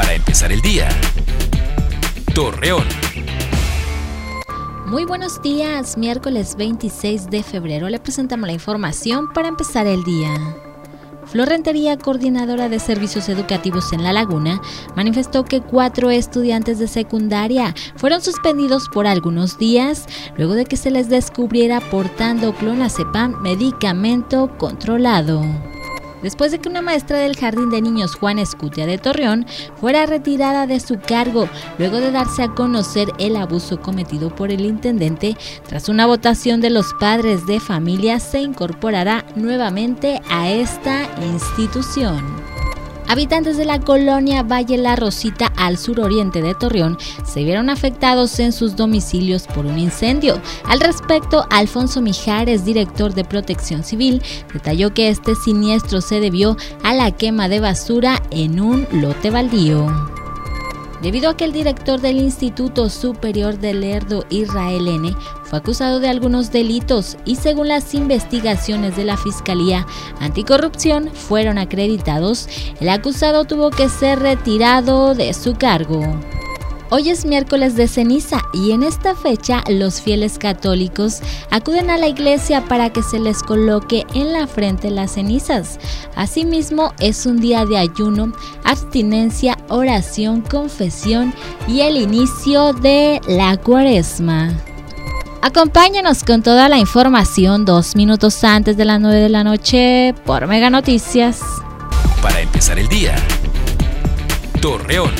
Para empezar el día. Torreón. Muy buenos días, miércoles 26 de febrero le presentamos la información para empezar el día. Florentería, coordinadora de servicios educativos en La Laguna, manifestó que cuatro estudiantes de secundaria fueron suspendidos por algunos días luego de que se les descubriera portando clonazepam, medicamento controlado después de que una maestra del Jardín de Niños Juan Escutia de Torreón fuera retirada de su cargo luego de darse a conocer el abuso cometido por el intendente. Tras una votación de los padres de familia se incorporará nuevamente a esta institución. Habitantes de la colonia Valle La Rosita al suroriente de Torreón se vieron afectados en sus domicilios por un incendio. Al respecto, Alfonso Mijares, director de Protección Civil, detalló que este siniestro se debió a la quema de basura en un lote baldío debido a que el director del Instituto Superior del Lerdo, Israel N., fue acusado de algunos delitos y según las investigaciones de la Fiscalía Anticorrupción fueron acreditados, el acusado tuvo que ser retirado de su cargo. Hoy es miércoles de ceniza y en esta fecha los fieles católicos acuden a la iglesia para que se les coloque en la frente las cenizas. Asimismo es un día de ayuno, abstinencia, oración, confesión y el inicio de la cuaresma. Acompáñanos con toda la información dos minutos antes de las 9 de la noche por Mega Noticias. Para empezar el día, Torreón.